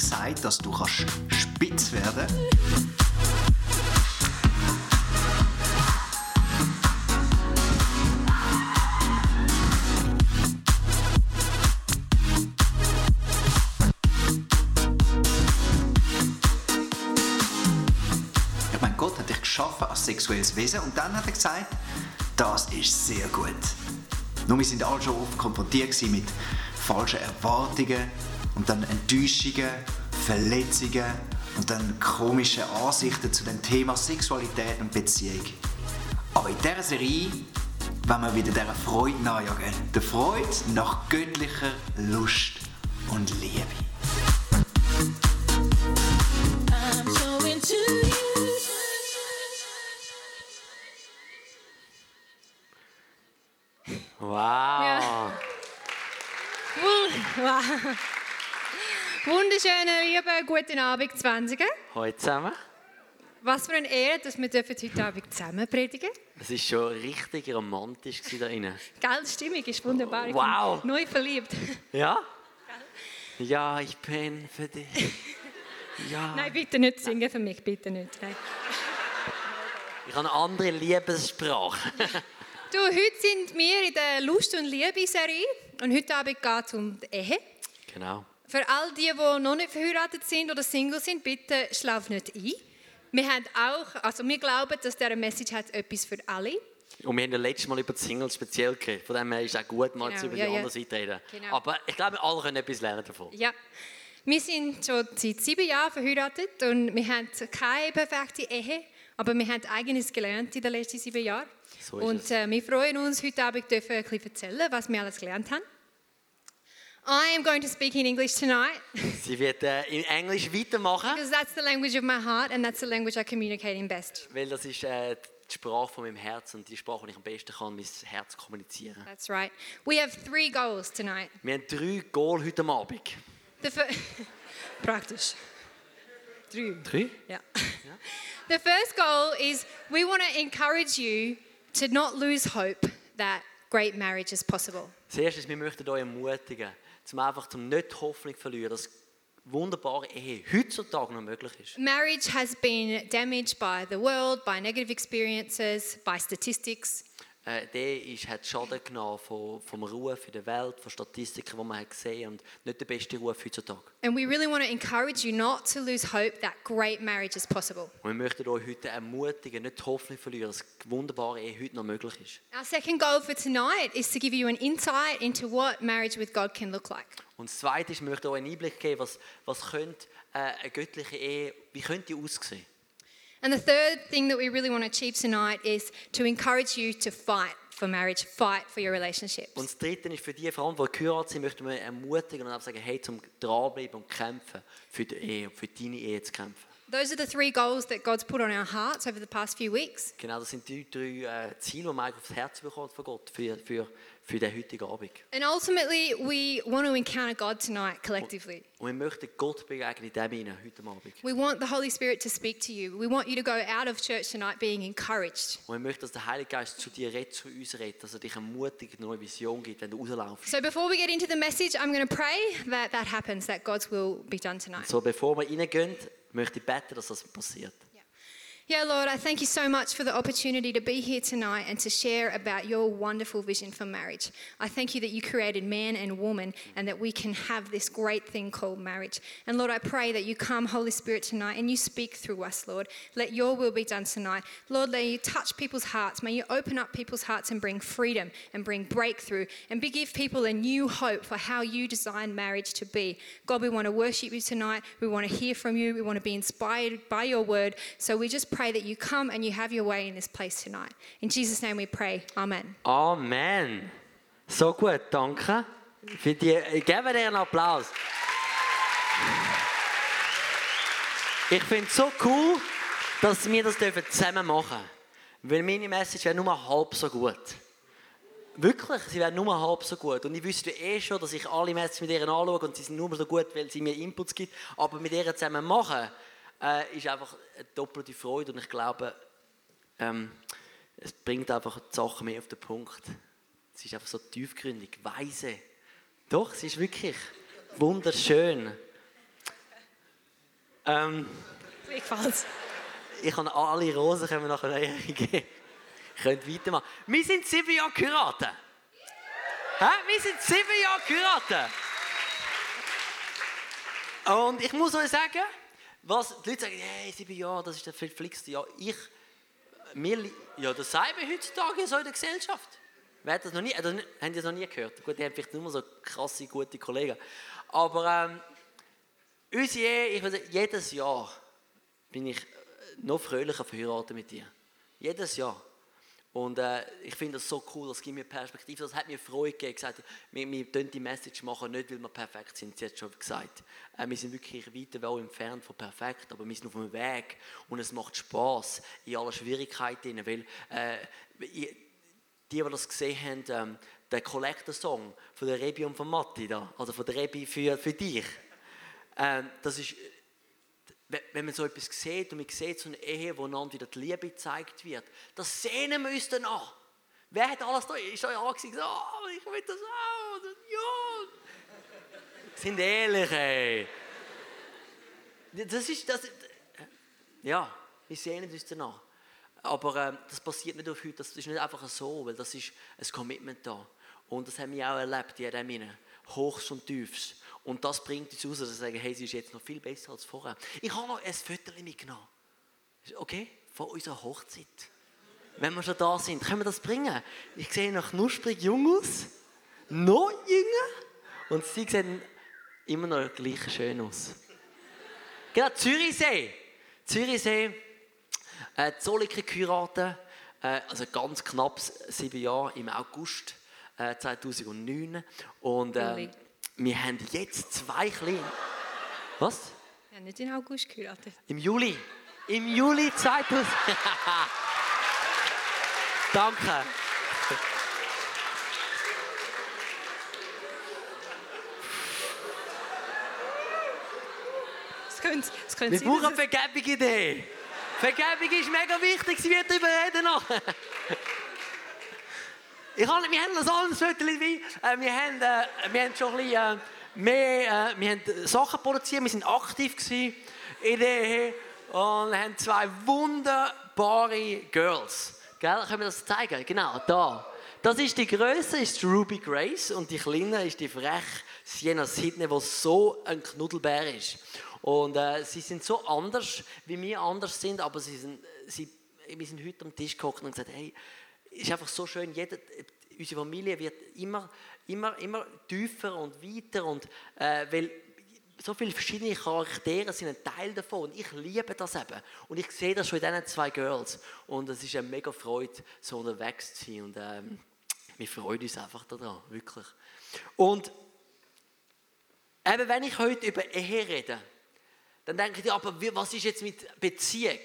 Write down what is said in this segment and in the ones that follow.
Gesagt, dass du kannst spitz werden geschaffen als sexuelles Wesen und dann hat er gesagt, das ist sehr gut. Nur wir sind alle schon oft konfrontiert mit falschen Erwartungen und dann Enttäuschungen, Verletzungen und dann komischen Ansichten zu dem Thema Sexualität und Beziehung. Aber in dieser Serie wollen wir wieder dieser Freude nachjagen. Der Freude nach göttlicher Lust und Liebe. Wow! Ja. Wow. Wunderschönen, lieben, guten Abend, 20. Hallo zusammen. Was für eine Ehre, dass wir dürfen heute Abend zusammen predigen Es war schon richtig romantisch da drinnen. Gell, die Stimmung ist wunderbar. Ich Wow. neu verliebt. Ja? Ja, ich bin für dich. Ja. Nein, bitte nicht singen für mich, bitte nicht. Nein. Ich habe eine andere Liebessprache. Du, heute sind wir in der Lust- und Liebe-Serie und heute Abend geht es um die Ehe. genau. Für all die, die noch nicht verheiratet sind oder Single sind, bitte schlaf nicht ein. Wir haben auch, also wir glauben, dass diese Message hat etwas für alle. Und wir haben ja letztes Mal über die Singles speziell geredet. Von dem her ist es auch gut, mal Genau, über ja, die andere Seite reden. Genau. Aber ich glaube, alle können etwas lernen davon. Ja. Wir sind schon seit sieben Jahren verheiratet und wir haben keine perfekte Ehe, aber wir haben eigenes gelernt in den letzten sieben Jahren. So ist und es. äh, wir freuen uns, heute Abend dürfen ein bisschen erzählen, was wir alles gelernt haben. I am going to speak in English tonight Sie wird äh, in Englisch weitermachen, because that's the language of my heart and that's the language I communicate in best. weil das ist äh, die Sprache von meinem Herz und die Sprache, die ich am besten kann, mein Herz kommunizieren. That's right. We have three goals tonight. Wir haben drei Goal heute Abend. The fir- Praktisch. Drei. Drei? Yeah. the first goal is we want to encourage you to not lose hope that great marriage is possible. Das erste ist, wir möchten euch ermutigen, zum einfach zum nicht Hoffnung verlieren, dass wunderbare Ehe heutzutage noch möglich ist. Marriage has been damaged by the world, by negative experiences, by statistics. Äh, der ist, hat Schaden genommen vom, vom Ruf in der Welt, von Statistiken, die man hat gesehen und nicht der beste Ruf heutzutage. And we really want to encourage you not to lose hope that great marriage is possible. Und wir möchten euch heute ermutigen, nicht die Hoffnung verlieren, dass wunderbare Ehe heute noch möglich ist. Our second goal for tonight is to give you an insight into what marriage with God can look like. Und das Zweite ist, wir möchten euch einen Einblick geben, was, was könnte, äh, eine göttliche Ehe, wie könnte die aussehen? And the third thing that we really want to achieve tonight is to encourage you to fight for marriage, fight for your relationships. Und das Dritte ist für die, allem, die geheiratet sind, möchten wir ermutigen und sagen, hey, zum dranbleiben und kämpfen für die Ehe, für deine Ehe zu kämpfen. Those are the three goals that God's put on our hearts over the past few weeks. Genau, das sind die drei äh, Ziele, die man eigentlich aufs Herz bekommt von Gott für, für, für den heutigen Abend. And ultimately, we want to encounter God tonight collectively. Und wir möchten Gott begegnen in dem hinein, heute Abend. We want the Holy Spirit to speak to you. We want you to go out of church tonight being encouraged. Und wir möchten, dass der Heilige Geist zu dir redet, zu uns redet, dass er dich ermutigt, eine neue Vision gibt, wenn du rauslaufst. So before we get into the message, I'm going to pray that that happens, that God's will be done tonight. So, bevor wir reingehen, möchte beten, dass das passiert. Yeah, Lord, I thank you so much for the opportunity to be here tonight and to share about your wonderful vision for marriage. I thank you that you created man and woman and that we can have this great thing called marriage. And Lord, I pray that you come, Holy Spirit, tonight and you speak through us, Lord. Let your will be done tonight. Lord, may you touch people's hearts. May you open up people's hearts and bring freedom and bring breakthrough and give people a new hope for how you design marriage to be. God, we want to worship you tonight. We want to hear from you. We want to be inspired by your word. So we just pray that you come and you have your way in this place tonight. In Jesus' name we pray. Amen. Amen. So gut, danke. Für die, geben dir einen Applaus. Ich finde es so cool, dass wir das dürfen zusammen machen Weil meine Message wäre nur halb so gut. Wirklich, sie wäre nur halb so gut. Und ich wüsste eh schon, dass ich alle Messages mit ihr anschaue und sie sind nur so gut, weil sie mir Inputs gibt. Aber mit ihr zusammen machen, äh, ist einfach eine doppelte Freude. Und ich glaube, ähm, es bringt einfach die Sachen mehr auf den Punkt. Es ist einfach so tiefgründig, weise. Doch, es ist wirklich wunderschön. Ähm, gefällt's. ich kann alle Rosen können wir nachher geben. Ihr könnt weitermachen. Wir sind sieben Jahre geheiratet. Hä? Wir sind sieben Jahre geheiratet. Und ich muss euch sagen, was die Leute sagen, hey, sieben Jahre, das ist der verflixte Jahr. Ich, li- ja, das sagen wir heutzutage so in der Gesellschaft. Wer hat das noch nie, äh, das haben das noch nie gehört? Gut, die haben vielleicht nur so krasse, gute Kollegen. Aber ähm, unsere Ehe, ich würde jedes Jahr bin ich äh, noch fröhlicher verheiratet mit dir. Jedes Jahr. Und äh, ich finde das so cool, das gibt mir Perspektive, das hat mir Freude gegeben. Gesagt, wir, wir tun die Message machen, nicht weil wir perfekt sind, sie hat schon gesagt. Äh, wir sind wirklich weit weg entfernt von perfekt, aber wir sind auf dem Weg und es macht Spaß in aller Schwierigkeiten, weil äh, die, die das gesehen haben, ähm, der Collector-Song von der Rebi und von Matti, da, also von der Rebi für, für dich, ähm, das ist wenn- man so etwas sieht und man sieht so eine Ehe, wo einander wieder die Liebe gezeigt wird, das sehnen wir uns dann an. Wer hat alles da? Ist euch angesehen, oh, ich will das auch. Ja. Sind ehrlich, ey. Das ist, das, ja, wir sehnen uns danach. Aber ähm, das passiert nicht auf heute, das ist nicht einfach so, weil das ist ein Commitment da. Und das haben wir auch erlebt, in dem. Hochs und Tiefs. Und das bringt uns raus, dass wir sagen, hey, sie ist jetzt noch viel besser als vorher. Ich habe noch ein Foto mitgenommen. Okay? Von unserer Hochzeit. Wenn wir schon da sind, können wir das bringen? Ich sehe noch knusprig jung aus. Noch jünger. Und sie sehen immer noch gleich schön aus. Genau, Zürichsee. Zürichsee, äh, Zolliker geheiratet, äh, also ganz knapp sieben Jahre im August äh, 2009. Und äh. Wir haben jetzt zwei kleine. Was? Ja, nicht in August geheiratet. Im Juli. Im Juli 2000. Danke. Das könnte, das könnte Wir sein, brauchen eine Vergebung Idee. Vergebung ist mega wichtig, sie wird darüber reden nachher. Ich habe, wir haben noch ein Viertel wie, äh, wir, haben, äh, wir haben schon ein bisschen äh, mehr, äh, wir haben Sachen produziert, wir sind aktiv gewesen in der Ehe und haben zwei wunderbare Girls. Gell? Können wir das zeigen? Genau, da. Das ist die Größe, ist Ruby Grace und die Kleine ist die frech Sienna Sidney, die so ein Knuddelbär ist. Und äh, sie sind so anders, wie wir anders sind, aber sie sind, sie, wir sind heute am Tisch gekocht und gesagt, hey, ist einfach so schön, jeder, unsere Familie wird immer, immer, immer tiefer und weiter und äh, weil so viele verschiedene Charaktere sind ein Teil davon und ich liebe das eben und ich sehe das schon in diesen zwei Girls und es ist eine mega Freude, so unterwegs zu sein und ähm, wir freuen uns einfach daran, wirklich. Und eben wenn ich heute über Ehe rede, dann denke ich, aber was ist jetzt mit Beziehung?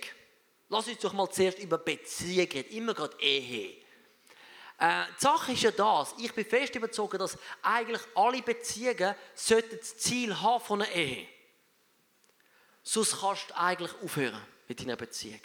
Lass uns doch mal zuerst über Beziehung reden, immer gerade Ehe. Äh, die Sache ist ja das, ich bin fest überzeugt, dass eigentlich alle Beziehungen sollten das Ziel haben von einer Ehe. Sonst kannst du eigentlich aufhören mit deiner Beziehung.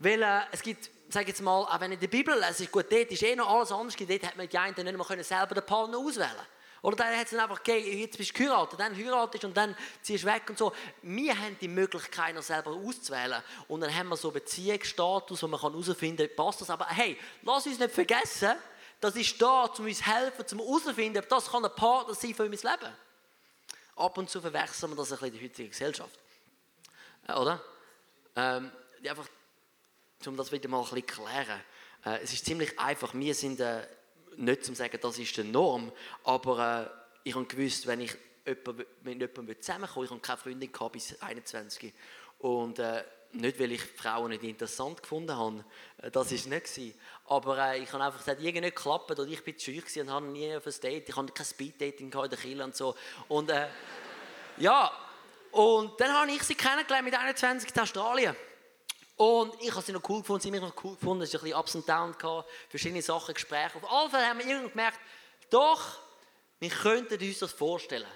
Weil äh, es gibt, sag jetzt mal, auch wenn in der Bibel lese, ist gut, dort ist eh noch alles anders, dort hat man die einen nicht mehr können selber den Partner auswählen Oder dann hat es einfach gegeben, jetzt bist du geheiratet, dann heiratest und dann ziehst du weg und so. Wir haben die Möglichkeit, noch selber auszuwählen. Und dann haben wir so Beziehungsstatus, wo man herausfinden kann, passt das. Aber hey, lass uns nicht vergessen, das ist da, um uns helfen, zum herauszufinden, ob das ein Partner sein für mein Leben. Ab und zu verwechseln wir das ein bisschen in der heutigen Gesellschaft. Äh, oder? Ähm, einfach um das wieder mal ein bisschen zu klären. Äh, es ist ziemlich einfach. Wir sind äh, nicht zum sagen, das ist die Norm, aber äh, ich habe gewusst, wenn ich mit jemandem zusammenkomme, ich habe keine Freundin gehabt bis 21 und äh, nicht, weil ich Frauen nicht interessant gefunden habe, äh, das ist nicht gewesen. Aber äh, ich habe einfach gesagt, irgendwie nicht geklappt oder ich bin zu scheu und habe nie auf ein Date, ich habe kein Speed-Dating in der Kirche und so. Und äh, ja, Und dann habe ich sie kennengelernt mit 21 in Australien. Und ich habe sie noch cool gefunden, sie haben mich noch cool gefunden, es war ein bisschen Ups und Downs, verschiedene Sachen, Gespräche. Auf alle Fälle haben wir irgendwie gemerkt, doch, wir könnten uns das vorstellen.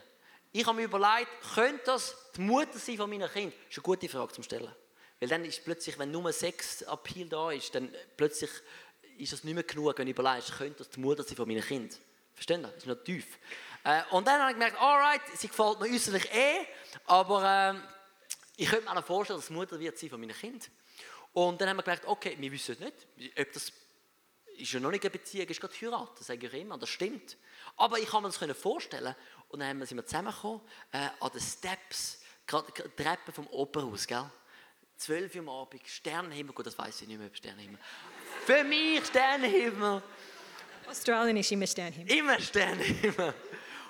Ich habe mir überlegt, könnte das die Mutter sein von meinen Kindern? Das ist eine gute Frage zum Stellen. Weil dann ist plötzlich, wenn nur Sex Appeal da ist, dann plötzlich ist das nicht mehr genug, wenn du überlegst, könnte das die Mutter sein von meinen Kindern. Verstehen? Das ist noch tief. Äh, und dann habe ich gemerkt, alright, sie gefällt mir äußerlich eh, aber ähm, ich könnte mir auch noch vorstellen, dass die Mutter wird sein von meinen Kindern. Und dann haben wir gemerkt, okay, wir wissen nicht, ob das ist ja noch nicht eine Beziehung, ist gerade Heirat, das sage ich immer, das stimmt. Aber ich kann mir das können vorstellen. Und dann haben wir- sind wir zusammengekommen, äh, an den Steps, gerade die Treppe vom Opernhaus, gell? 12 Uhr am Abend, Sternenhimmel, gut, das weiß ich nicht mehr, ob Sternenhimmel. Für mich Sternenhimmel. Australian ist immer him. Immer Sternenhimmel.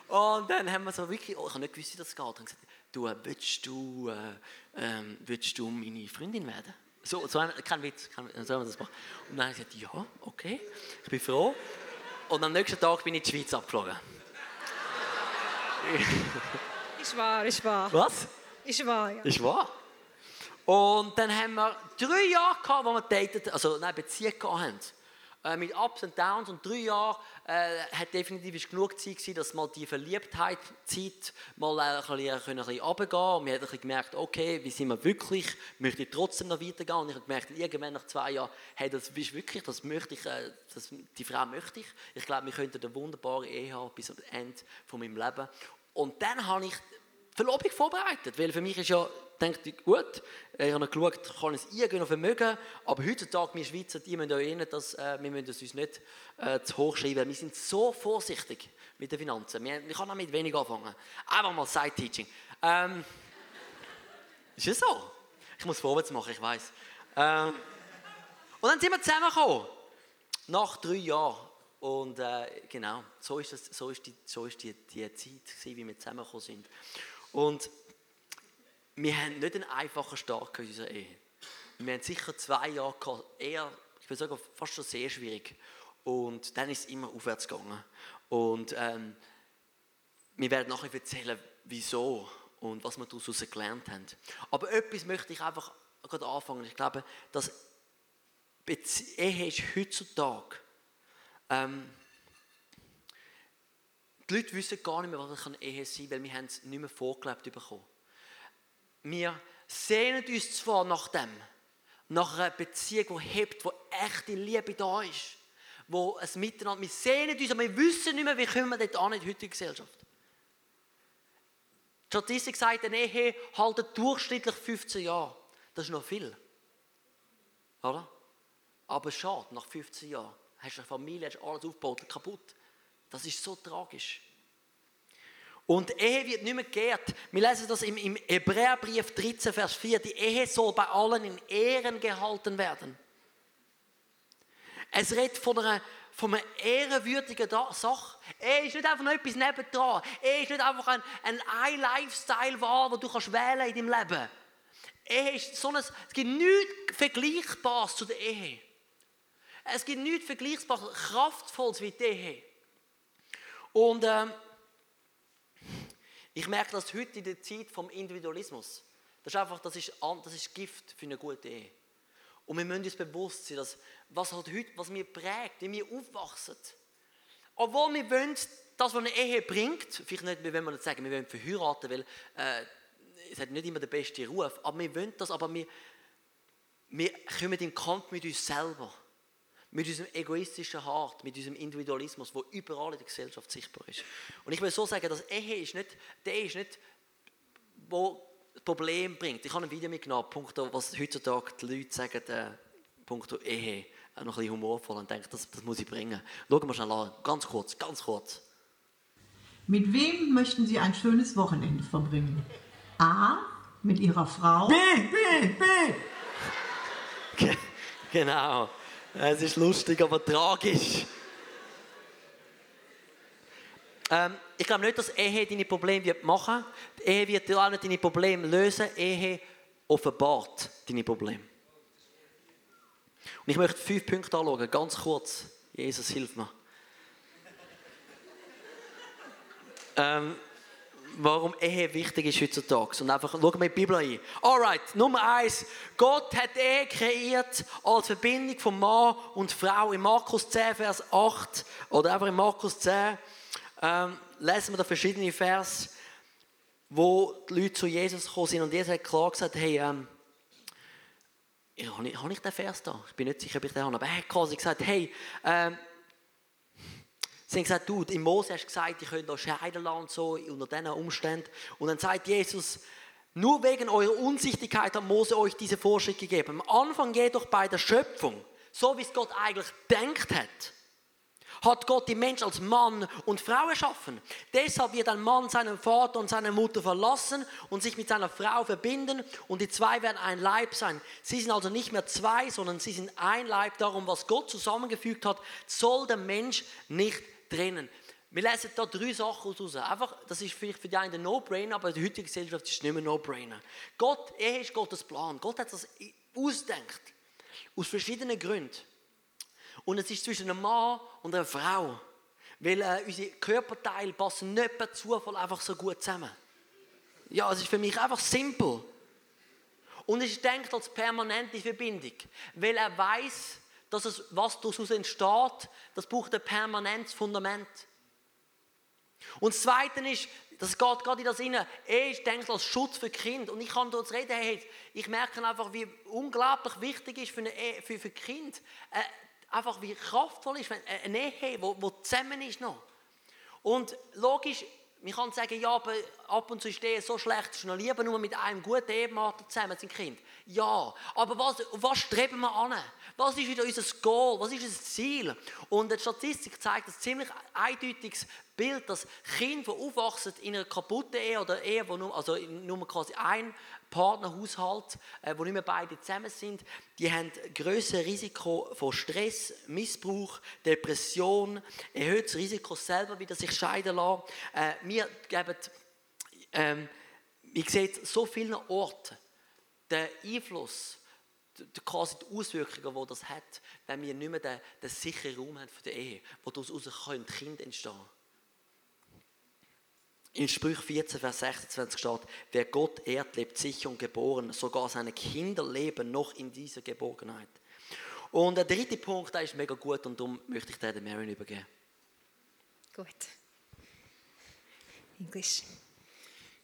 Und dann haben wir so wirklich, oh, ich habe nicht gewusst, wie das geht. Und gesagt, du, willst du, äh, ähm, willst du meine Freundin werden? So, so ein, kein Witz, kein, so haben wir das gemacht. Und dann habe ich gesagt, ja, okay, ich bin froh. Und am nächsten Tag bin ich in die Schweiz abgeflogen. Ist wahr, ist wahr. Was? Ist wahr, ja. Ist wahr. Und dann haben wir drei Jahre gehabt, wo wir datet, also nein, Beziehung gehabt haben. Äh, mit Ups und Downs und drei Jahre äh, hat definitiv genug Zeit gewesen, dass mal die Verliebtheit Zeit mal äh, ein bisschen, können ein bisschen runtergehen und wir haben gemerkt, okay, wie sind wir wirklich, möchte ich trotzdem noch weitergehen und ich habe gemerkt, irgendwann nach zwei Jahren, hey, das ist wirklich, das möchte ich, äh, das, die Frau möchte ich. Ich glaube, wir könnten eine wunderbare Ehe haben bis am Ende von meinem Leben. Und dann habe ich Verlobung vorbereitet, weil für mich ist ja, denke ich, gut, ich habe geschaut, kann es irgendwie noch vermögen, aber heutzutage, wir Schweizer, die müssen auch innen, dass, äh, wir müssen es uns nicht äh, zu hoch schreiben, wir sind so vorsichtig mit den Finanzen, wir, ich kann damit wenig anfangen, einfach mal Side-Teaching. Ähm, ist es so? Ich muss vorwärts machen, ich weiß. Ähm, und dann sind wir zusammengekommen, nach drei Jahren. Und äh, genau, so ist, das, so ist, die, so ist die, die Zeit, wie wir zusammengekommen sind. Und wir haben nicht einen einfachen Start in unserer Ehe. Wir haben sicher zwei Jahre gehabt, eher, ich würde sagen, fast schon sehr schwierig. Und dann ist es immer aufwärts gegangen. Und ähm, wir werden nachher erzählen, wieso und was wir daraus gelernt haben. Aber etwas möchte ich einfach gerade anfangen. Ich glaube, dass Ehe ist heutzutage ähm, die Leute wissen gar nicht mehr, was eine Ehe sein kann, weil wir es nicht mehr vorgelebt bekommen. Wir sehnen uns zwar nach dem, nach einer Beziehung, die hebt, wo echte Liebe da ist, wo es miteinander, wir sehnen uns, aber wir wissen nicht mehr, wie kommen wir dort an in der Gesellschaft. Die Statistik sagt, eine Ehe haltet durchschnittlich 15 Jahre. Das ist noch viel. Oder? Aber schade, nach 15 Jahren hast du eine Familie, hast alles aufgebaut, kaputt. Das ist so tragisch. Und Ehe wird nicht mehr geehrt. Wir lesen das im, im Hebräerbrief 13, Vers 4. Die Ehe soll bei allen in Ehren gehalten werden. Es redet von einer, von einer ehrenwürdigen Sache. Ehe ist nicht einfach noch etwas nebendran. Ehe ist nicht einfach ein, ein Ein-Lifestyle-Wahl, den du kannst wählen in deinem Leben. Ehe ist so ein, es gibt nichts Vergleichbares zu der Ehe. Es gibt nichts Vergleichbares, Kraftvolles wie die Ehe. Und ähm, ich merke das heute in der Zeit vom Individualismus. Das ist einfach, das ist, das ist Gift für eine gute Ehe. Und wir müssen uns bewusst sein, dass was halt heute, was wir prägt, wie wir aufwachsen. Obwohl wir wollen, das, was eine Ehe bringt, vielleicht nicht, wenn wir nicht sagen, wir wollen verheiraten, weil äh, es hat nicht immer den besten Ruf, aber wir wollen das, aber wir, wir kommen in Kampf mit uns selber. Mit unserem egoistischen Hart, mit unserem Individualismus, der überall in der Gesellschaft sichtbar ist. Und ich will so sagen, dass Ehe ist nicht, der ist nicht, wo das Problem bringt. Ich habe ein Video mitgenommen, punkto, was heutzutage die Leute sagen, äh, punkto Ehe, auch noch ein bisschen humorvoll und denke, das, das muss ich bringen. Schauen wir schnell an, ganz kurz, ganz kurz. Mit wem möchten Sie ein schönes Wochenende verbringen? A. Mit Ihrer Frau. B, B, B! genau. Es ist lustig, aber tragisch. Ähm, ich glaube nicht, dass Ehe deine Probleme wird machen wird. Ehe wird dir auch nicht deine Probleme lösen. Ehe offenbart deine Probleme. Und ich möchte fünf Punkte anschauen, ganz kurz. Jesus, hilf mir. ähm, warum Ehe wichtig ist heutzutage. Und einfach schauen wir die Bibel ein. Alright, Nummer eins. Gott hat Ehe kreiert als Verbindung von Mann und Frau. In Markus 10, Vers 8 oder einfach in Markus 10 ähm, lesen wir da verschiedene Vers, wo die Leute zu Jesus gekommen sind. Und Jesus hat klar gesagt, hey, ähm, habe, ich, habe ich den Vers da? Ich bin nicht sicher, ob ich den habe. Aber er hat quasi gesagt, hey, ähm, Sie haben gesagt, du, im Mose hast du gesagt, ihr könnt euch scheiden lassen und so, unter diesen Umständen. Und dann sagt Jesus, nur wegen eurer Unsichtigkeit hat Mose euch diese Vorschrift gegeben. Am Anfang jedoch bei der Schöpfung, so wie es Gott eigentlich denkt hat, hat Gott die Mensch als Mann und Frau erschaffen. Deshalb wird ein Mann seinen Vater und seine Mutter verlassen und sich mit seiner Frau verbinden und die zwei werden ein Leib sein. Sie sind also nicht mehr zwei, sondern sie sind ein Leib. Darum, was Gott zusammengefügt hat, soll der Mensch nicht trennen. Wir lesen da drei Sachen raus. Einfach, das ist vielleicht für die einen ein No-Brainer, aber in der heutigen Gesellschaft ist es nicht mehr No-Brainer. Gott, er ist Gottes Plan. Gott hat das ausgedacht. Aus verschiedenen Gründen. Und es ist zwischen einem Mann und einer Frau. Weil äh, unsere Körperteile passen nicht per Zufall einfach so gut zusammen. Ja, es ist für mich einfach simpel. Und es denkt als permanente Verbindung. Weil er weiß, dass es, was daraus entsteht, das braucht ein permanentes Fundament. Und das Zweite ist, das geht gerade in das Inne, er ist denkt als Schutz für Kind. Und ich kann dort reden, hey, ich merke einfach, wie unglaublich wichtig ist für, eine Ehe, für, für Kind, äh, einfach wie kraftvoll ist, wenn eine Ehe, wo, wo zusammen ist noch. Und logisch, man kann sagen, ja, aber ab und zu ist der so schlecht, ist noch lieber nur mit einem guten Ehemann zusammen sind Kind. Ja, aber was, was streben wir an? Was ist wieder unser Goal? Was ist unser Ziel? Und die Statistik zeigt ein ziemlich eindeutiges Bild, dass Kinder, die aufwachsen in einer kaputten Ehe oder Ehe, wo nur, also nur quasi ein Partnerhaushalt, äh, wo nicht mehr beide zusammen sind, die haben ein grösseres Risiko von Stress, Missbrauch, Depression, erhöhtes Risiko selber wieder sich scheiden lassen. Äh, wir geben, ähm, ich sehe so vielen Orten den Einfluss, quasi die Auswirkungen, die das hat, wenn wir nicht mehr den, den sicheren Raum haben für die Ehe, wo daraus können Kinder entstehen in Sprüch 14, Vers 26 steht, wer Gott ehrt, lebt sicher und geboren, sogar seine Kinder leben noch in dieser Geborgenheit. Und der dritte Punkt, der ist mega gut und darum möchte ich den Marion übergeben. Good. English.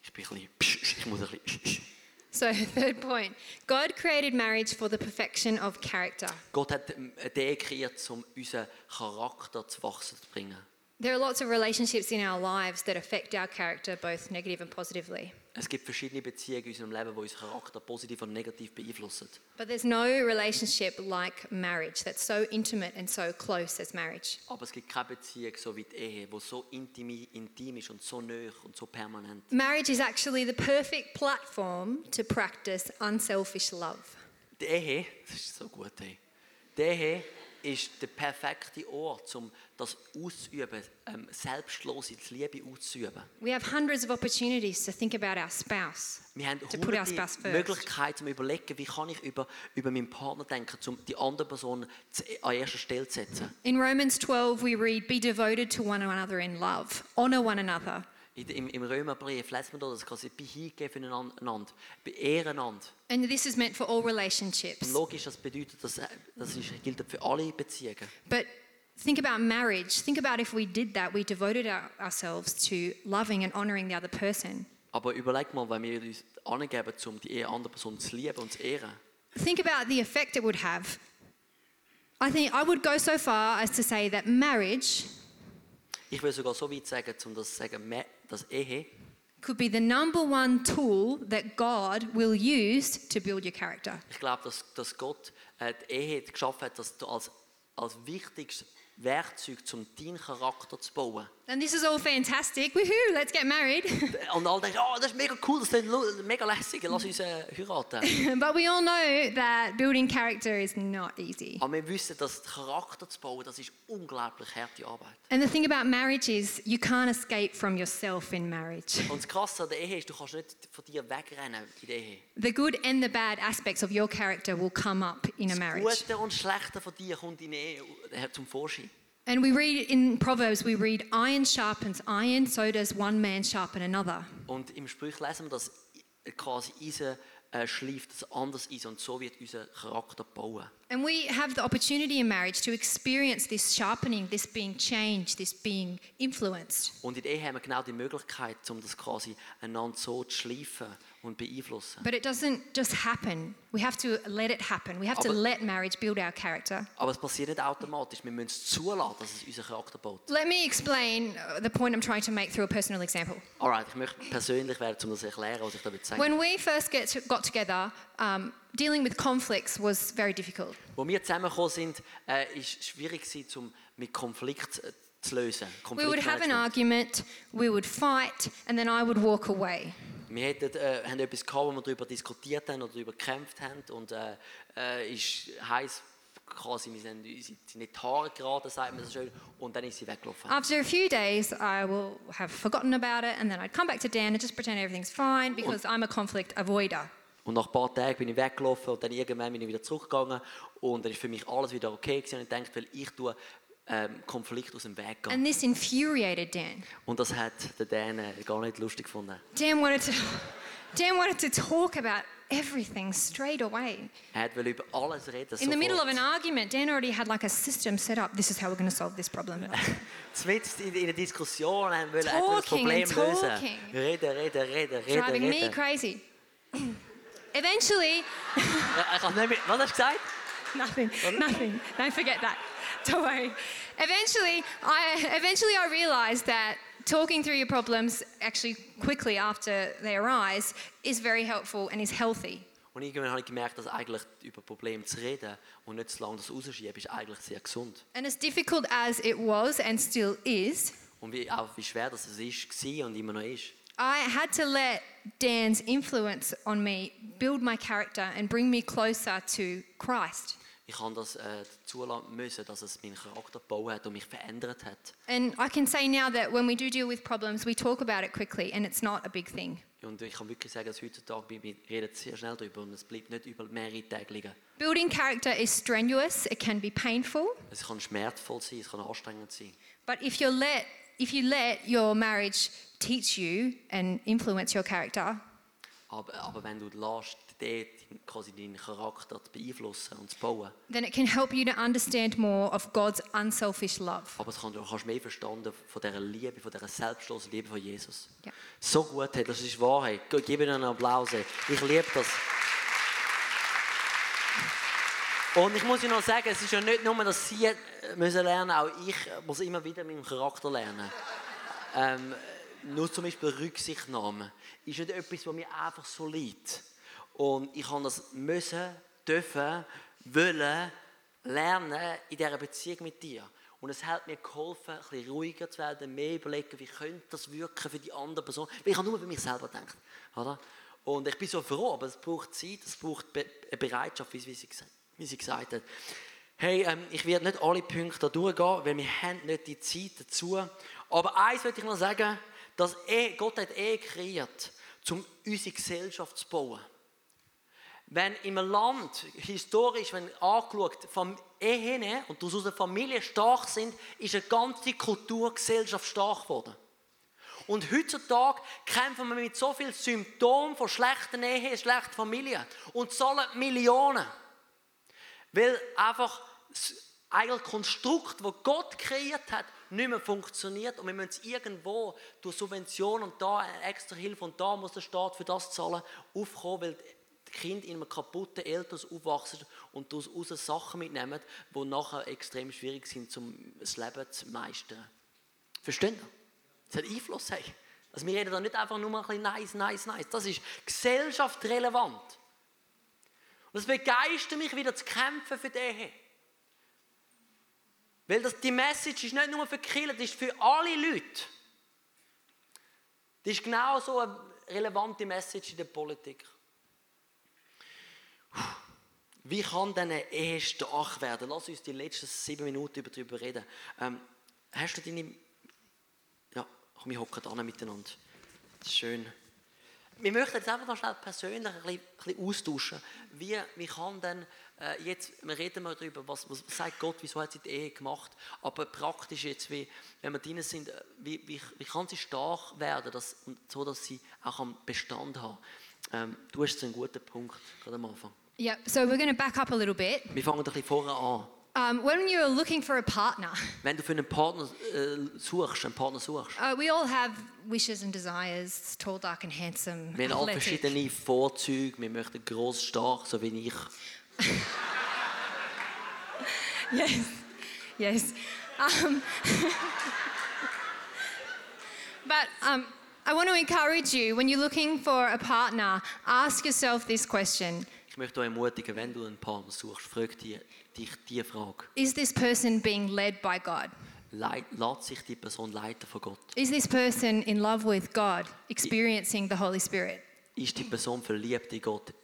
Ich bin ein bisschen, ich muss ein bisschen. So, third point God created marriage for the perfection of character. Gott hat ähm, eine Idee kreiert, um unseren Charakter zu wachsen zu bringen. There are lots of relationships in our lives that affect our character, both negative and positively. Es gibt verschiedene Beziehungen in unserem Leben, die unseren Charakter positiv und negativ beeinflussen. But there's no relationship like marriage that's so intimate and so close as marriage. Aber es gibt keine Beziehung so wie die Ehe, die so intim, intim ist und so nah und so permanent. Marriage is actually the perfect platform to practice unselfish love. Die Ehe, das ist so gut, ey. Die Ehe ist der perfekte Ort, um das auszuüben, ähm, selbstlose Liebe auszuüben. We have hundreds of opportunities to think about our spouse, Wir haben to put our spouse first. Möglichkeiten, um überlegen, wie kann ich über, über meinen Partner denken, um die andere Person an erster Stelle zu setzen. In Romans 12, we read, Be devoted to one another in love, honor one another. In, im, Im Römerbrief lesen wir da, dass quasi bei hingeben bei Ehrenander. And this is meant for all Und relationships. logisch, das bedeutet, dass, äh, das ist, gilt für alle Beziehungen. But think about marriage. Think about if we did that, we devoted our, ourselves to loving and honoring the other person. Aber überleg mal, wenn wir uns angeben, um die andere Person zu lieben und zu ehren. Think about the effect it would have. I think I would go so far as to say that marriage Ich will sogar so weit sagen, um das zu sagen, dass Ehe could be the number one tool that God will use to build your character. Ich glaube, dass, dass Gott äh, die Ehe geschaffen hat, dass du als, als wichtigstes Werkzeug, um deinen Charakter zu bauen. And this is all fantastic. Woohoo, let's get married. Und alle denken, oh, das ist mega cool, das ist lu- mega lässig, lass uns äh, heiraten. but we all know that building character is not easy. Aber wir wissen, dass Charakter zu bauen, das ist unglaublich harte Arbeit. And the thing about marriage is you can't escape from yourself in marriage. Und das Krasse an der Ehe ist, du kannst nicht von dir wegrennen in der Ehe. The good and the bad aspects of your character will come up in a Das marriage. Gute und Schlechte von dir kommt in der Ehe zum Vorschein. And we read in Proverbs, we read, iron sharpens iron, so does one man sharpen another. Und im Sprüch lesen wir, dass quasi Eisen äh, schleift das anderes Eisen und so wird unser Charakter bauen. And we have the opportunity in marriage to experience this sharpening, this being changed, this being influenced. Und in der Ehe haben wir genau die Möglichkeit, um das quasi einander so zu schleifen und beeinflussen. But it doesn't just happen. We have to let it happen. We have to Aber- let marriage build our character. Aber es passiert nicht automatisch. Wir müssen es zulassen, dass es unseren Charakter baut. Let me explain uh, the point I'm trying to make through a personal example. Alright, ich möchte persönlich werden, um das zu erklären, was ich damit sage. When we first get to, got together, um, dealing with conflicts was very difficult. Wo wir zusammengekommen sind, äh, ist es schwierig gewesen, um mit Konflikt äh, zu lösen. We would have an Konfliktmanagement. argument, we would fight, and then I would walk away. Wir hätten, äh, haben etwas gehabt, wo wir darüber diskutiert haben oder darüber gekämpft haben und äh, äh, ist heiß quasi, wir sind, nicht die Haare geraten, sagt man so schön, und dann ist sie weggelaufen. After a few days, I will have forgotten about it, and then I'd come back to Dan and just pretend everything's fine because I'm a conflict avoider. Und nach ein paar Tagen bin ich weggelaufen und dann irgendwann bin ich wieder zurückgegangen und dann ist für mich alles wieder okay gewesen und ich dachte, weil ich tue ähm, Konflikt aus dem Weg gehen. And this infuriated Dan. Und das hat der Dan äh, gar nicht lustig gefunden. Dan wanted to, Dan wanted to talk about everything straight away. Er wollte über alles reden. In the middle of an argument, Dan already had like a system set up. This is how we're going to solve this problem. Mitten in, in einer Diskussion er das Talking Problem and lösen. talking. Reden, reden, reden, reden, Driving me reden. crazy. Eventually, Ich kann nicht mehr, was hast du gesagt? nothing, nothing. Don't forget that. Don't worry. Eventually, I eventually I realized that talking through your problems actually quickly after they arise is very helpful and is healthy. Und irgendwann habe ich gemerkt, dass eigentlich über Probleme zu reden und nicht zu lange das rausschieben, ist eigentlich sehr gesund. And as difficult as it was and still is, Und wie, auch wie schwer das es ist, war und immer noch ist. I had to let Dan's influence on me build my character and bring me closer to Christ. Ich habe das äh, zulassen müssen, dass es meinen Charakter gebaut hat und mich verändert hat. And I can say now that when we do deal with problems, we talk about it quickly and it's not a big thing. Und ich kann wirklich sagen, dass heutzutage wir reden sehr schnell darüber und es bleibt nicht über mehrere Tage liegen. Building character is strenuous, it can be painful, Es kann schmerzvoll sein, es kann anstrengend sein. but if you let if you let your marriage teach you and influence your character, Aber, aber wenn du lässt, dort quasi deinen Charakter zu beeinflussen und zu bauen, then it can help you to understand more of God's unselfish love. aber es kann, du kannst mehr verstanden von dieser Liebe, von dieser selbstlosen Liebe von Jesus. Ja. So gut, das ist Wahrheit. Gib ihnen einen Applaus. Ich liebe das. Und ich muss Ihnen noch sagen, es ist ja nicht nur, dass Sie äh, müssen lernen, auch ich muss immer wieder meinen Charakter lernen. Ähm, nur zum Beispiel Rücksichtnahme ist nicht etwas, was mir einfach so liegt. Und ich habe das müssen, dürfen, wollen, lernen in dieser Beziehung mit dir. Und es hat mir geholfen, ein bisschen ruhiger zu werden, mehr überlegen, wie könnte das wirken für die andere Person. Weil ich habe nur für mich selber gedacht. Oder? Und ich bin so froh, aber es braucht Zeit, es braucht eine Bereitschaft, wie sie, wie sie gesagt hat. Hey, ähm, ich werde nicht alle Punkte durchgehen, weil wir haben nicht die Zeit dazu. Aber eins möchte ich noch sagen, dass Ehe, Gott hat Ehe kreiert, um unsere Gesellschaft zu bauen. Wenn im Land, historisch, wenn angeschaut, Fam- Ehen und aus einer Familie stark sind, ist eine ganze Kultur, Gesellschaft stark geworden. Und heutzutage kämpfen wir mit so vielen Symptomen von schlechten Ehen, schlechten Familien und zahlen Millionen. Weil einfach das Konstrukt, das Gott kreiert hat, nicht mehr funktioniert und wir müssen es irgendwo durch Subventionen und da extra Hilfe und da muss der Staat für das zahlen, aufkommen, weil Kinder in einem kaputten Elternhaus aufwachsen und daraus Sachen mitnehmen, die nachher extrem schwierig sind, um das Leben zu meistern. Verstehen? Das hat Einfluss. Hey. Also wir reden da nicht einfach nur mal ein bisschen nice, nice, nice. Das ist gesellschaftsrelevant. Und es begeistert mich wieder zu kämpfen für die. Weil das, die Message ist nicht nur für Kirche, das ist für alle Leute. Das ist genau so eine relevante Message in der Politik. Wie kann denn eine Ehe stark werden? Lass uns die letzten sieben Minuten darüber reden. Ähm, hast du deine... Ja, komm, wir hocken an miteinander. Schön. Wir möchten jetzt einfach noch schnell persönlich ein bisschen, ein bisschen austauschen. Wie, wie kann denn äh, jetzt wir reden wir darüber, was, was sagt Gott, wieso hat sie die Ehe gemacht, aber praktisch jetzt, wie, wenn wir drin sind, äh, wie, wie, wie kann sie stark werden, dass, so dass sie auch am Bestand haben. Ähm, du hast einen guten Punkt gerade am Anfang. Yeah, so we're going to back up a little bit. Wir fangen ein bisschen vorher an. Um, when you're looking for a partner, Wenn du für einen Partner äh, suchst, einen Partner suchst, uh, we all have wishes and desires tall, dark, and handsome. wir haben alle athletic. verschiedene Vorzüge, wir möchten gross, stark, so wie ich. Yes, yes. Um, but um, I want to encourage you when you're looking for a partner, ask yourself this question Ich möchte euch ermutigen, wenn du einen Partner suchst, frag dich, dich diese Frage. Is this person being led by God? Lässt sich die Person leiten von Gott? Is this person in love with God, experiencing the Holy Spirit? Ist die Person verliebt in Gott?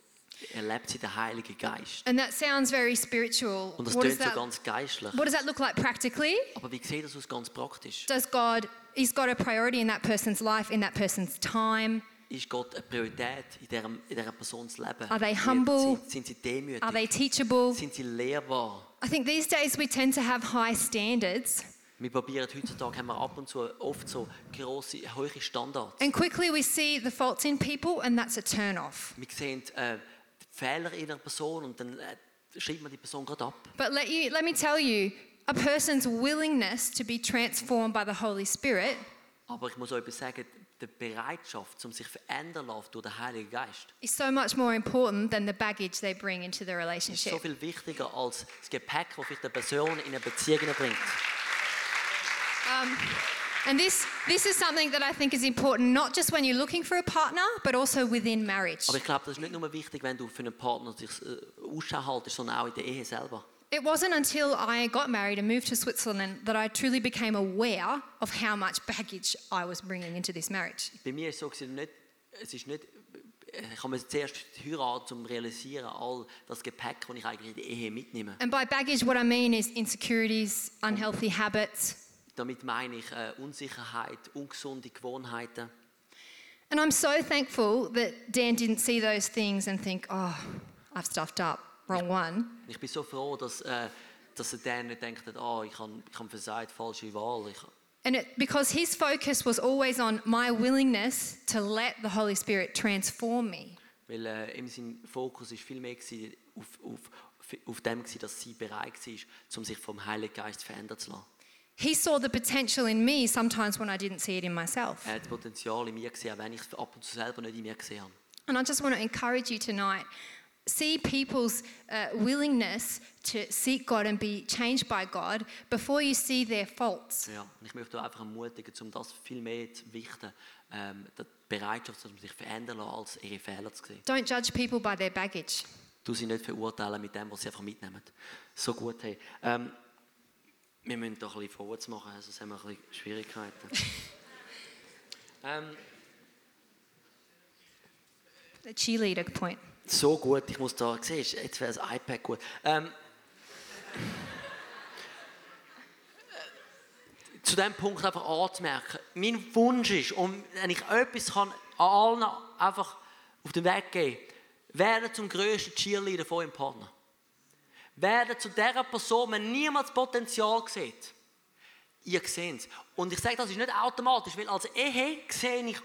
Erlebt sie den Heiligen Geist? And that sounds very spiritual. Und das klingt so ganz geistlich. what does that look like practically? Aber wie sieht das aus ganz praktisch? Does God, is God a priority in that person's life, in that person's time? Ist Gott eine Priorität in dieser, in dieser Persons Leben? Are they humble? Sie, sind sie demütig? Are they teachable? Sind sie lehrbar? I think these days we tend to have high standards, Wir probieren heutzutage, haben wir ab und zu oft so hohe Standards. and quickly we see the faults in people, and that's a turn off. Wir sehen äh, eh, Fehler in einer Person und dann äh, eh, schreibt man die Person gerade ab. But let, you, let me tell you, a person's willingness to be transformed by the Holy Spirit Aber ich muss euch sagen, die Bereitschaft, um sich verändern zu lassen durch den Heiligen Geist, is so much more important than the baggage they bring into the ist so relationship. viel wichtiger als das Gepäck, das vielleicht eine Person in eine Beziehung bringt. And this, this is something that I think is important, not just when you're looking for a partner, but also within marriage. Aber ich glaube, das ist nicht nur wichtig, wenn du für einen Partner dich äh, Ausschau haltest, sondern auch in der Ehe selber. It wasn't until I got married and moved to Switzerland that I truly became aware of how much baggage I was bringing into this marriage. Bei mir ist es so, gewesen, nicht, es ist nicht, ich habe zuerst heiraten, um realisieren, all das Gepäck, das ich eigentlich in die Ehe mitnehme. And by baggage, what I mean is insecurities, unhealthy habits. Damit meine ich äh, Unsicherheit, ungesunde Gewohnheiten. And I'm so thankful that Dan didn't see those things and think, oh, I've stuffed up, wrong one. Ich bin so froh, dass, äh, dass er dann nicht denkt, oh, ich habe ich hab versagt, falsche Wahl. Ich, And it, because his focus was always on my willingness to let the Holy Spirit transform me. weil äh, ihm sein Fokus ist viel mehr gewesen, auf, auf, auf dem, gewesen, dass sie bereit war, um sich vom Heiligen Geist verändern zu lassen. He saw the potential in me sometimes when I didn't see it in myself. Er hat das Potenzial in mir gesehen, wenn ich es ab und zu selber nicht in mir gesehen habe. And I just want to encourage you tonight see people's uh, willingness to seek God and be changed by God before you see their faults. Ja, ich möchte einfach ermutigen, um das viel mehr zu wichten, ähm, die Bereitschaft, dass man sich verändern lässt, als ihre Fehler zu sehen. Don't judge people by their baggage. Du sie nicht verurteilen mit dem, was sie einfach mitnehmen. So gut, hey. Ähm, wir müssen doch ein bisschen vorwärts machen, sonst haben wir ein bisschen Schwierigkeiten. ähm, The cheerleader point. So gut, ich muss da, siehst du, jetzt wäre das iPad gut. Ähm, äh, zu diesem Punkt einfach anzumerken, mein Wunsch ist, um, wenn ich etwas kann, an allen einfach auf den Weg geben werde zum grössten Cheerleader von eurem Partner. Werde zu der Person, wenn niemand das Potenzial sieht. Ihr seht es. Und ich sage, das ist nicht automatisch, weil als Ehe sehe ich,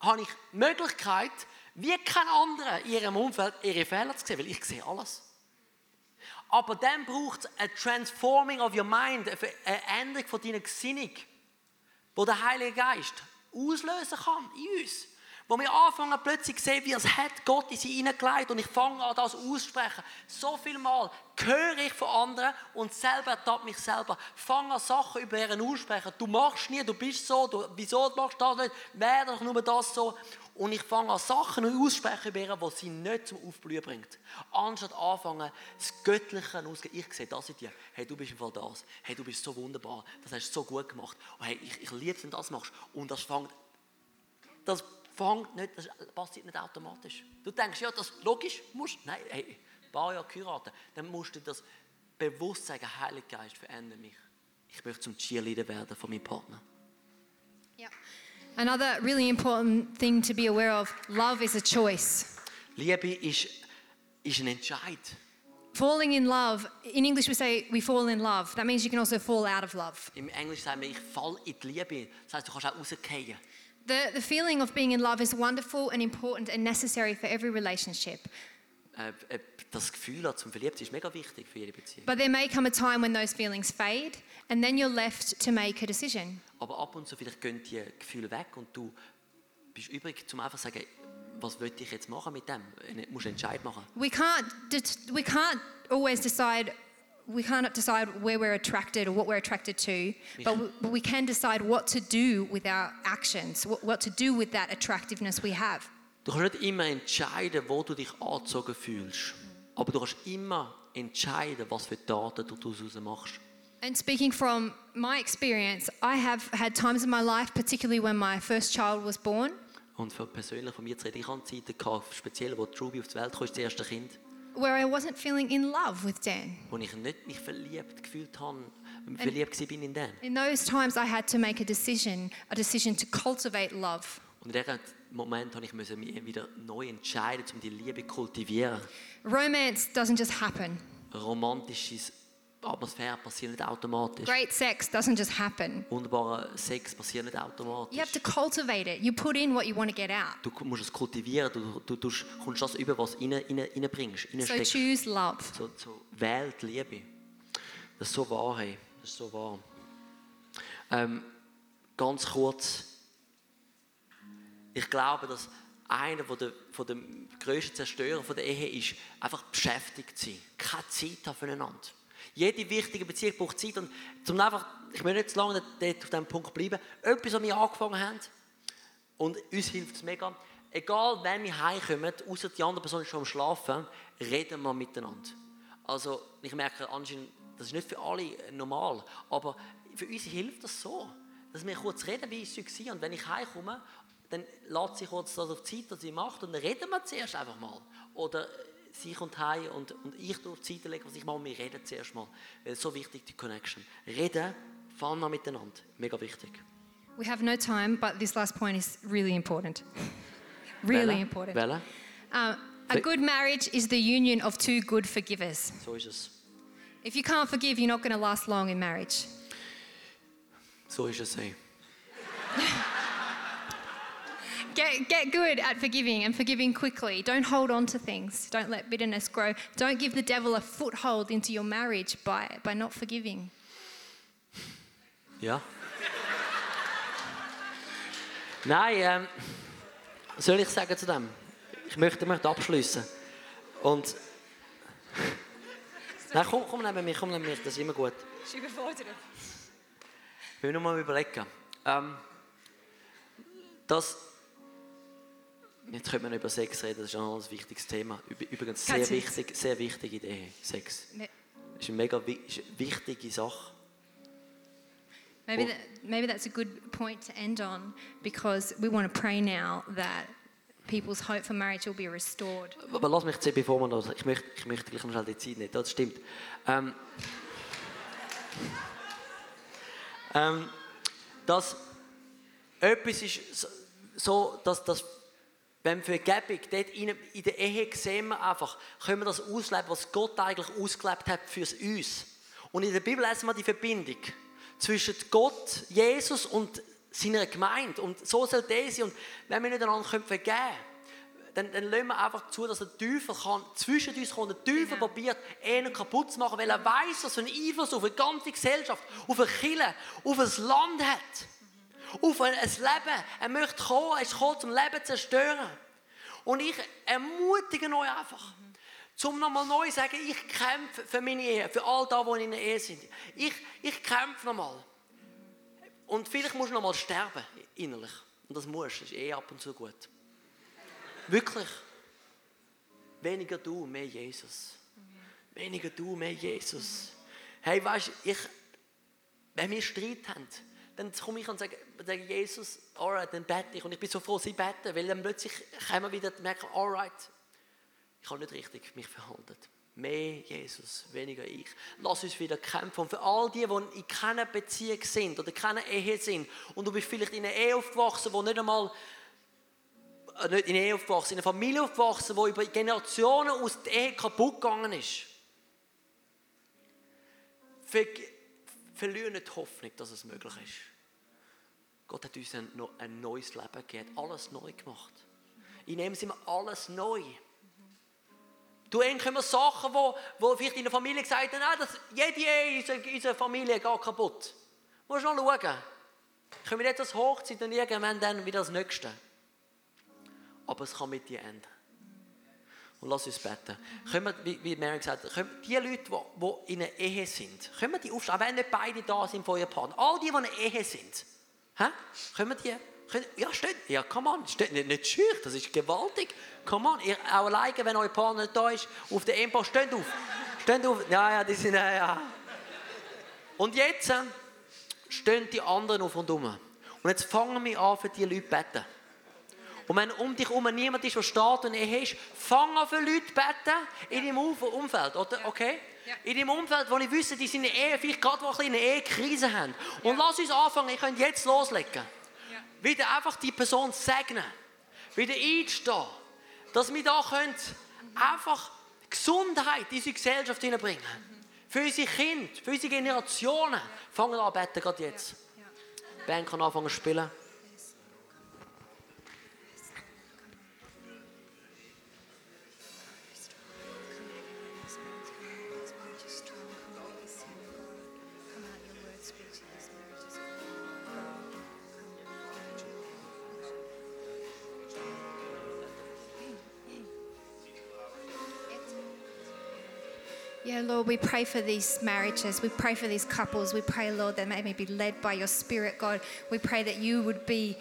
habe ich die Möglichkeit, wie kein anderer in ihrem Umfeld ihre Fehler zu sehen, weil ich sehe alles. Aber dann braucht es ein Transforming of your mind, eine Änderung von deiner Gesinnung, wo der Heilige Geist auslösen kann in uns. Wo wir anfangen plötzlich zu sehen, wie es hat Gott in sie hineingelegt und ich fange an, das auszusprechen. So viel Mal höre ich von anderen und selber ertappe mich selber. Fange an, Sachen über ihren aussprechen. Du machst nie, du bist so, du, wieso machst du das nicht, werde doch nur das so. Und ich fange an, Sachen auszusprechen über die sie nicht zum Aufblühen bringt. Anstatt anfangen, das Göttliche auszugehen. Ich sehe das in dir. Hey, du bist im Fall das. Hey, du bist so wunderbar. Das hast du so gut gemacht. Und hey, ich, ich liebe es, wenn du das machst. Und das fängt das fängt nicht, das passiert nicht automatisch. Du denkst, ja, das logisch musst. Nein, hey, ein paar Jahre geheiratet, dann musst du das bewusst sagen, Heiliger Geist, verändere mich. Ich möchte zum Cheerleader werden von meinem Partner. Yeah. Another really important thing to be aware of love is a choice. Liebe ist, ist ein Entscheid. falling in love, in English we say we fall in love. That means you can also fall out of love. Im Englisch sagen wir, ich fall in die Liebe. Das heißt, du kannst auch rausgehen. The, the feeling of being in love is wonderful and important and necessary for every relationship. Äh, äh, das Gefühl zum Verliebtsein ist mega wichtig für jede Beziehung. But there may come a time when those feelings fade and then you're left to make a decision. Aber ab und zu vielleicht gehen die Gefühle weg und du bist übrig, zum einfach zu sagen, was will ich jetzt machen mit dem? Du musst einen Entscheid machen. We can't, we can't always decide, we can't decide where we're attracted or what we're attracted to, but we, but we can decide what to do with our actions, what, what to do with that attractiveness we have. Du kannst nicht immer entscheiden, wo du dich angezogen fühlst. Aber du kannst immer entscheiden, was für Taten du daraus machst. And speaking from my experience, I have had times in my life, particularly when my first child was born, Und für persönlich von mir zu reden, ich hatte Zeiten, gehabt, speziell, wo Ruby auf die Welt kam, das erste Kind, where I wasn't feeling in love with Dan. wo ich nicht mich verliebt gefühlt habe, verliebt war in den. In those times, I had to make a decision, a decision to cultivate love. Und in diesem Moment musste ich mich wieder neu entscheiden, um die Liebe zu kultivieren. Romance doesn't just happen. Romantische Atmosphäre passiert nicht automatisch. Great sex doesn't just happen. Wunderbarer Sex passiert nicht automatisch. You have to cultivate it. You put in what you want to get out. Du musst es kultivieren, du, du, du kommst das über, was rein, rein, reinbringst, So choose love. So, so wähl die Liebe. Das ist so wahr, hey. Das ist so wahr. Ähm, ganz kurz. Ich glaube, dass einer von der, von der grössten Zerstörer von der Ehe ist, einfach beschäftigt zu sein. Keine Zeit haben füreinander. Jede wichtige Beziehung braucht Zeit. Und zum einfach, ich will nicht zu lange auf diesem Punkt bleiben, etwas, was wir angefangen haben, und uns hilft es mega, egal wenn wir heimkommen, außer die andere Person ist schon am Schlafen, reden wir miteinander. Also ich merke anscheinend, das ist nicht für alle normal, aber für uns hilft das so, dass wir kurz reden, wie es war. Und wenn ich heimkomme, dann lässt sie kurz das auf die Zeit, was sie macht, und dann reden wir zuerst einfach mal. Oder sie kommt heim und, und ich tue auf die Seite legen, was ich mache, wir reden zuerst mal. So wichtig, die Connection. Reden, fahren wir miteinander. Mega wichtig. We have no time, but this last point is really important. really important. Welche? Uh, a good marriage is the union of two good forgivers. So ist es. If you can't forgive, you're not going to last long in marriage. So ist es. Hey. Get, get good at forgiving and forgiving quickly. Don't hold on to things. Don't let bitterness grow. Don't give the devil a foothold into your marriage by, by not forgiving. Ja. Nein, ähm, was soll ich sagen zu dem? Ich möchte, möchte abschließen. Und. Nein, komm, komm neben mich, komm neben mich, das ist immer gut. Ich will nur mal überlegen. Ähm, das. Jetzt können wir über Sex reden, das ist auch ein wichtiges Thema. Üb- Übrigens sehr Ganz wichtig, sehr wichtig in der Ehe, Sex. Ne- Das ist eine mega wi- ist eine wichtige Sache. Maybe, that, maybe that's a good point to end on because we want to pray now that people's hope for marriage will be restored. Aber lass mich jetzt, bevor man das, ich möchte, ich möchte gleich noch schnell die Zeit nicht, das stimmt. Ähm, ähm, dass etwas ist so- dass, dass wenn Vergebung dort in, in der Ehe sehen wir einfach, können wir das ausleben, was Gott eigentlich ausgelebt hat für uns. Und in der Bibel lesen wir die Verbindung zwischen Gott, Jesus und seiner Gemeinde. Und so soll das sein. Und wenn wir nicht einander können vergeben können, dann, dann lassen wir einfach zu, dass der Teufel kann, zwischen uns kommt. Der Teufel Genau. probiert, einen kaputt zu machen, weil er weiß, dass er einen Einfluss auf eine ganze Gesellschaft, auf eine Kirche, auf ein Land hat. Auf ein, Leben. Er möchte kommen, er ist gekommen, zum Leben zu zerstören. Und ich ermutige euch einfach, zum nochmal neu zu sagen, ich kämpfe für meine Ehe, für all da, die in der Ehe sind. Ich, ich kämpfe nochmal. Und vielleicht musst du nochmal sterben, innerlich. Und das musst du, ist eh ab und zu gut. Wirklich. Weniger du, mehr Jesus. Weniger du, mehr Jesus. Hey, weißt du, wenn wir Streit haben, dann komme ich und sage, sage Jesus, alright, dann bete ich. Und ich bin so froh, sie beten, weil dann plötzlich wir wieder merken, alright, ich habe nicht richtig mich verhalten. Mehr Jesus, weniger ich. Lass uns wieder kämpfen. Und für all die, die in keiner Beziehung sind oder keiner Ehe sind und du bist vielleicht in einer Ehe aufgewachsen, wo nicht einmal äh, nicht in einer Ehe aufgewachsen, in einer Familie aufgewachsen, wo über Generationen aus der Ehe kaputt gegangen ist. ver nicht die Hoffnung, dass es möglich ist. Gott hat uns ein, ein neues Leben gegeben, alles neu gemacht. In ihm sind wir alles neu. Du immer Sachen, wo, wo vielleicht in der Familie gesagt haben, «Nein, das, jede Ehe in unserer- Familie geht kaputt. Du musst noch schauen. Können wir jetzt das Hochzeit und irgendwann dann wieder das Nächste. Aber es kann mit dir enden. Und lass uns beten. Können wir, wie, Mary gesagt hat, die Leute, die, die in einer Ehe sind, können wir die aufstehen, auch wenn nicht beide da sind von ihrem Partner, all die, die in einer Ehe sind, hä? können wir die, ja, steht, ja, come on, steht nicht, nicht schüch, das ist gewaltig, come on, ihr, auch alleine, wenn euer Partner nicht da ist, auf der Ehepaar, steht auf, steht auf, ja, ja, die sind, ja, ja. Und jetzt äh, stehen die anderen auf und um. Und jetzt fangen wir an, für die Leute zu beten. Und wenn um dich herum niemand ist, der steht und Ehe ist, fang an für Leute zu beten in deinem Umf- Umfeld, oder? Okay? In deinem Umfeld, wo ich wüsste, die sind in der Ehe, vielleicht gerade, wo eine Ehekrise haben. Und lass uns anfangen, ihr könnt jetzt loslegen. Wieder einfach die Person segnen. Wieder einstehen. Dass wir da können einfach Gesundheit in unsere Gesellschaft hineinbringen. Für unsere Kinder, für unsere Generationen. Fangen an beten, gerade jetzt. Die Band kann anfangen zu spielen. Yeah, Lord, we pray for these marriages. We pray for these couples. We pray, Lord, that they may be led by your Spirit, God. We pray that you would be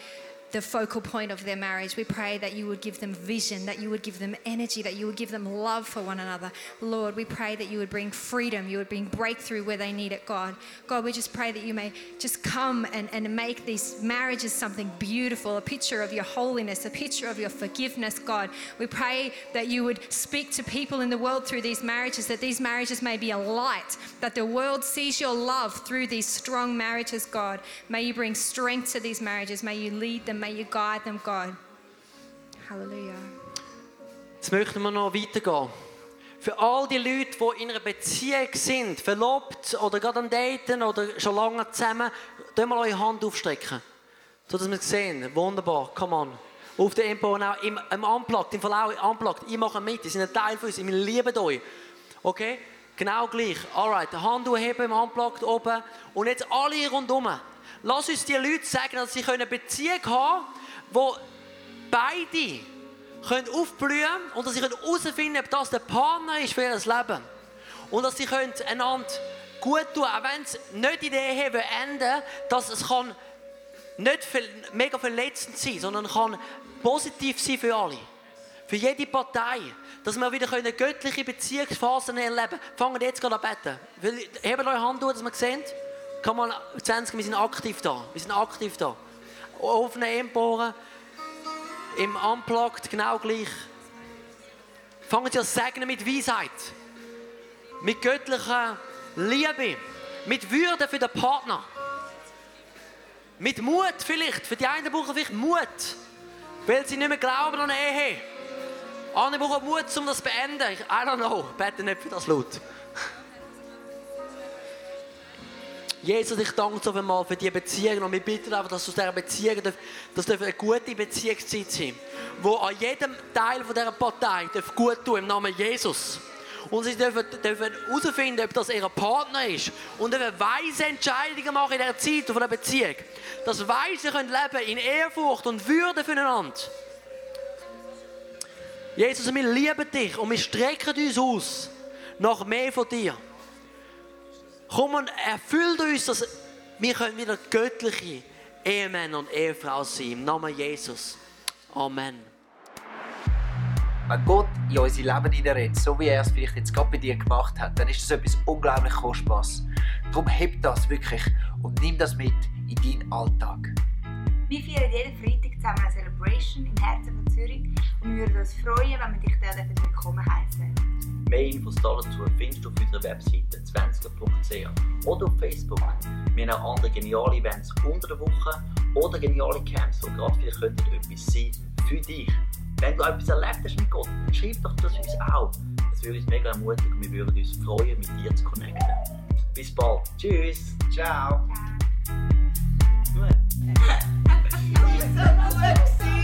the focal point of their marriage. We pray that you would give them vision, that you would give them energy, that you would give them love for one another. Lord, we pray that you would bring freedom, you would bring breakthrough where they need it, God. God, we just pray that you may just come and, and make these marriages something beautiful, a picture of your holiness, a picture of your forgiveness, God. We pray that you would speak to people in the world through these marriages, that these marriages may be a light, that the world sees your love through these strong marriages, God. May you bring strength to these marriages. May you lead them. May you guide them, God. Hallelujah. Jetzt möchten wir noch weitergehen. Für all die Leute, die in einer Beziehung sind, verlobt oder gerade am Daten oder schon lange zusammen, tun mal eure Hand aufstrecken. So dass wir es sehen. Wunderbar, come on. Auf der Empo auch im, im Unplugged, im auch Unplugged. Ich mache mit, ihr seid ein Teil von uns, wir lieben euch. Okay? Genau gleich. Alright, Hand heben im Unplugged oben. Und jetzt alle rundherum. Lass uns die Leute sagen, dass sie eine Beziehung haben wo beide können aufblühen und dass sie herausfinden können, ob das der Partner ist für ihr Leben. Und dass sie können einander gut tun, auch wenn es nicht in der Ehe enden dass es kann nicht mega verletzend sein sondern kann positiv sein für alle. Für jede Partei. Dass wir wieder können göttliche Beziehungsphasen erleben können. Fangen jetzt gerade an beten. Hebt eure Hand durch, dass wir sehen. Komm mal, 20, wir sind aktiv da. Wir sind aktiv da. Offene Emporen. Im Unplugged genau gleich. Fangen Sie an segnen mit Weisheit. Mit göttlicher Liebe. Mit Würde für den Partner. Mit Mut vielleicht. Für die einen brauchen vielleicht Mut. Weil sie nicht mehr glauben an eine Ehe. Andere brauchen Mut, um das zu beenden. Ich- I don't know. Bete nicht für das laut. Jesus, ich danke dir mal für diese Beziehung und wir bitten einfach, dass aus dieser Beziehung, das darf eine gute Beziehungszeit sein, wo an jedem Teil von dieser Partei darf gut tun im Namen Jesus. Und sie dürfen, dürfen herausfinden, ob das ihr Partner ist und dürfen weise Entscheidungen machen in dieser Zeit von der Beziehung. Dass weise können leben in Ehrfurcht und Würde füreinander. Jesus, wir lieben dich und wir strecken uns aus nach mehr von dir. Komm und erfüll uns, dass wir können wieder göttliche Ehemänner und Ehefrauen sein. Im Namen Jesus. Amen. Wenn Gott in unser Leben hineinredet, so wie er es vielleicht jetzt gerade bei dir gemacht hat, dann ist das etwas unglaublich Kostbares. Darum heb das wirklich und nimm das mit in deinen Alltag. Wir feiern jeden Freitag zusammen eine Celebration im Herzen von Zürich und wir würden uns freuen, wenn wir dich dort willkommen heißen. Mehr Infos dazu findest du auf unserer Webseite 20er.ch oder auf Facebook. Wir haben auch andere geniale Events unter der Woche oder geniale Camps, wo gerade vielleicht könnten etwas sein für dich. Wenn du etwas erlebt hast mit Gott, dann schreib doch das uns auch. Das würde uns mega ermutigen und wir würden uns freuen, mit dir zu connecten. Bis bald. Tschüss. Ciao. Ciao.